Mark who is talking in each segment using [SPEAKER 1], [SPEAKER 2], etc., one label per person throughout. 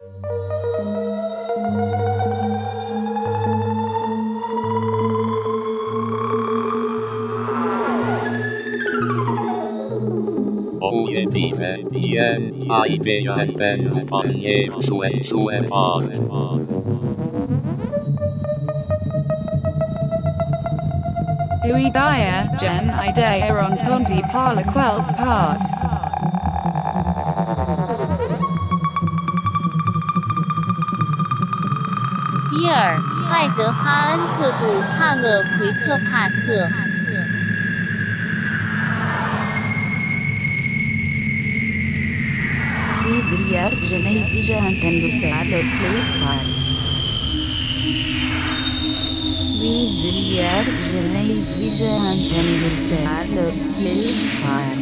[SPEAKER 1] Oye dime bien, ay bella ben compañero sue sue par.
[SPEAKER 2] Ui dia gen idea on tondi parla quel part.
[SPEAKER 3] 尔艾德哈恩特杜帕勒奎特帕特。
[SPEAKER 4] Vidriar Geneid Jahantan على البلاي Vidriar Geneid Jahantan على البلاي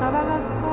[SPEAKER 5] तरगस्तु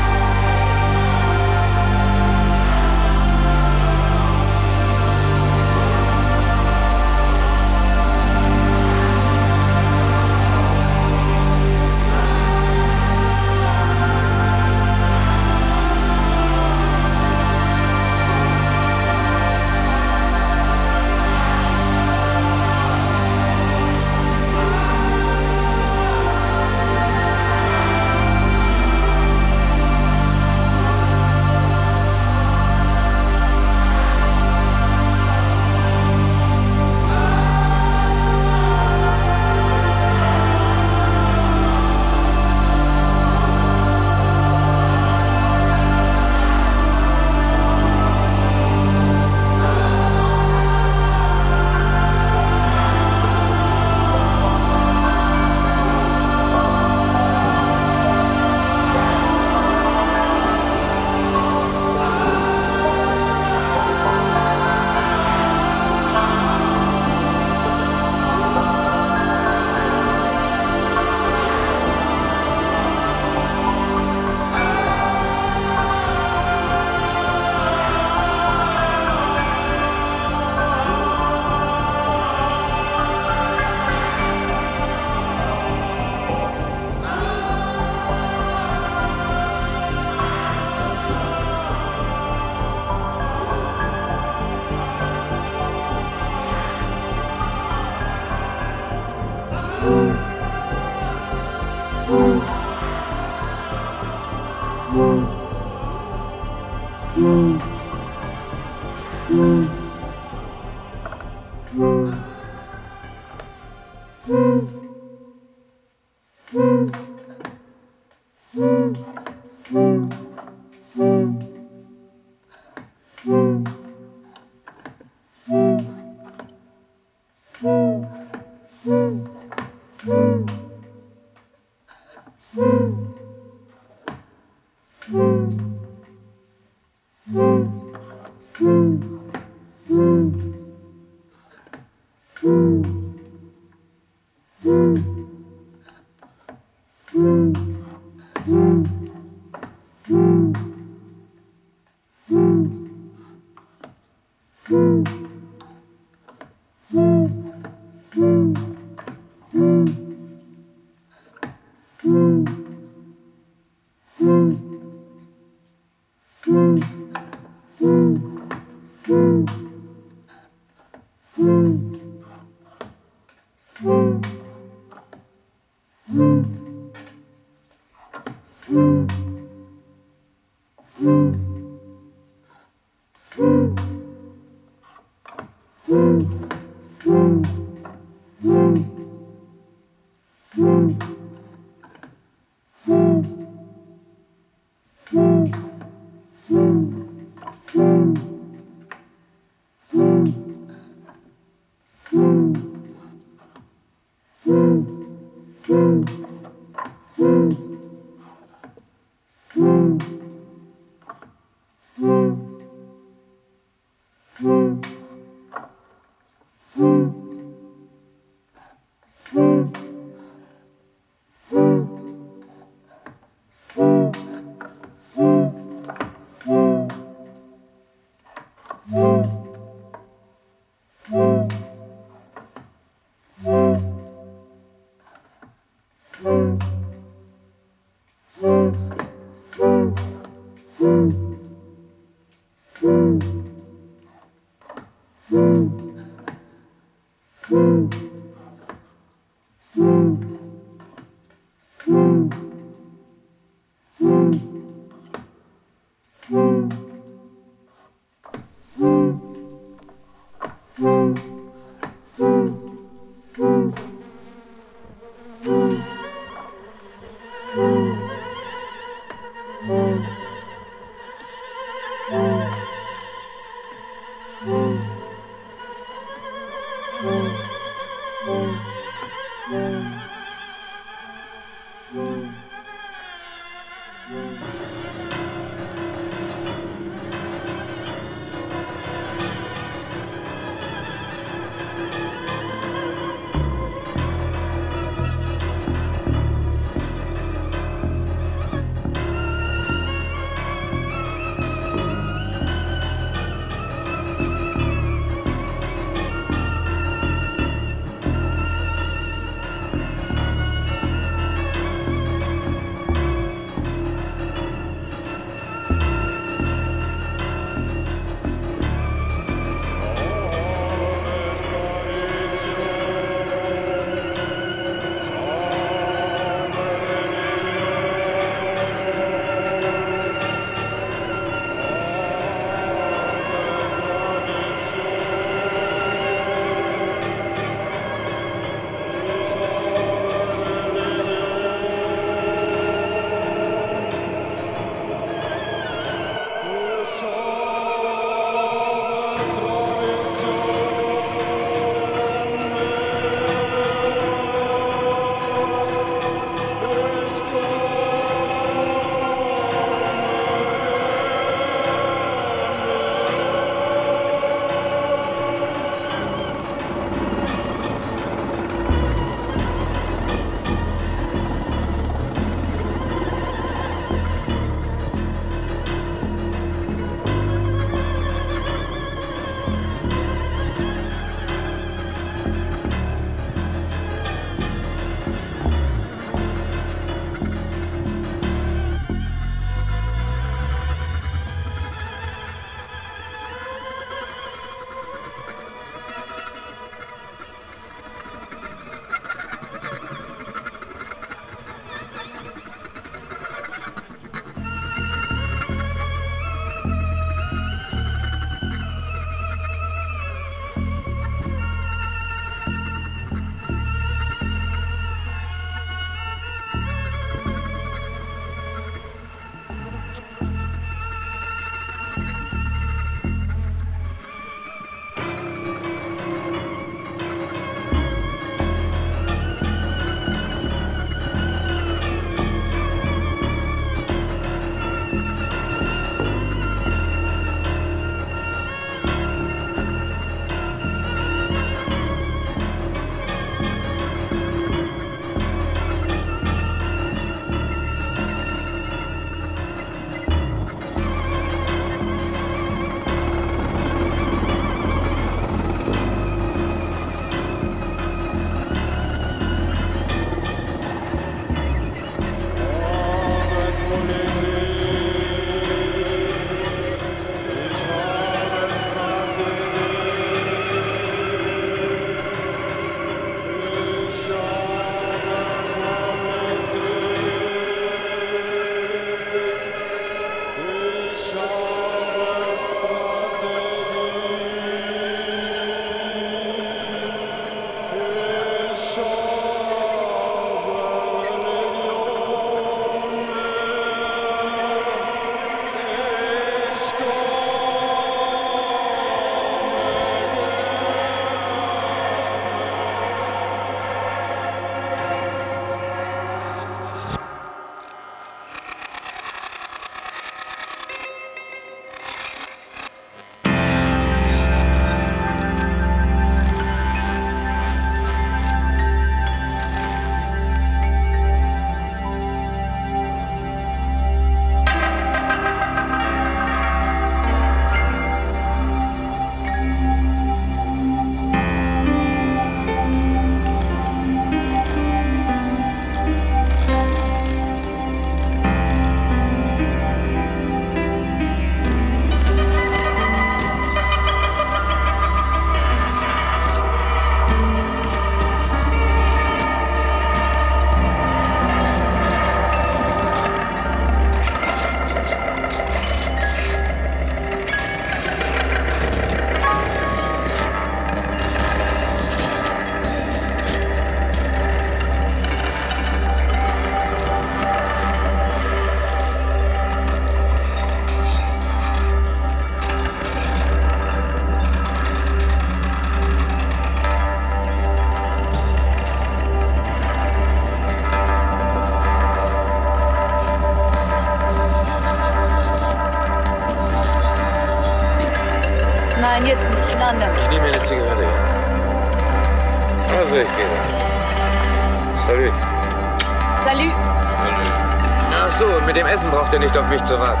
[SPEAKER 5] braucht ihr nicht auf mich zu warten.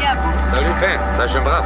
[SPEAKER 6] Ja, gut.
[SPEAKER 5] Salut, Pen. Sei schön brav.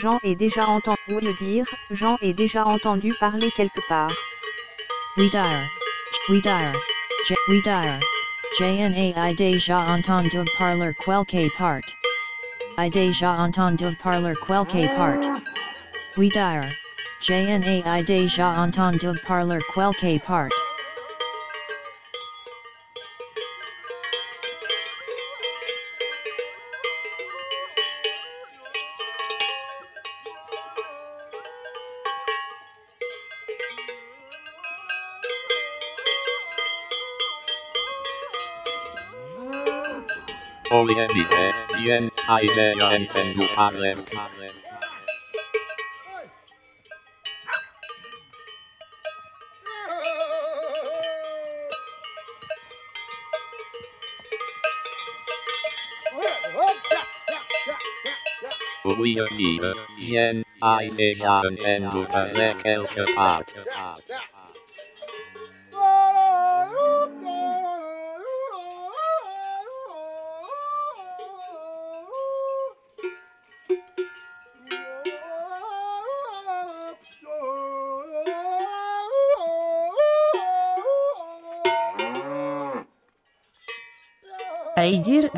[SPEAKER 7] Jean est déjà entendu. Dire, Jean est déjà entendu parler quelque part.
[SPEAKER 8] We dire. We dire. J we dire. JNA I déjà entendu parler quelque part. I déjà entendu parler quelque part. We dire. JNA I déjà entendu parler quelque part.
[SPEAKER 1] Olie mine, bien, airea entendu parlem. Olie mine, bien, airea entendu parlem quelque part.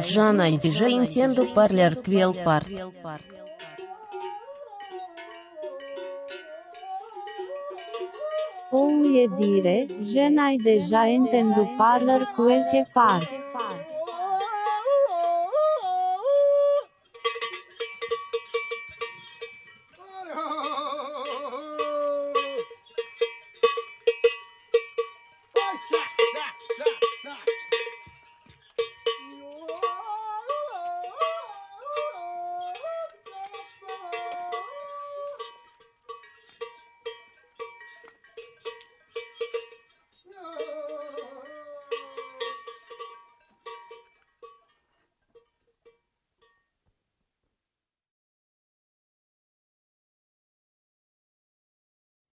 [SPEAKER 9] Jana e deja intendo parler que el
[SPEAKER 10] parte. Ou e dire, Jana e deja intendo parlar que el.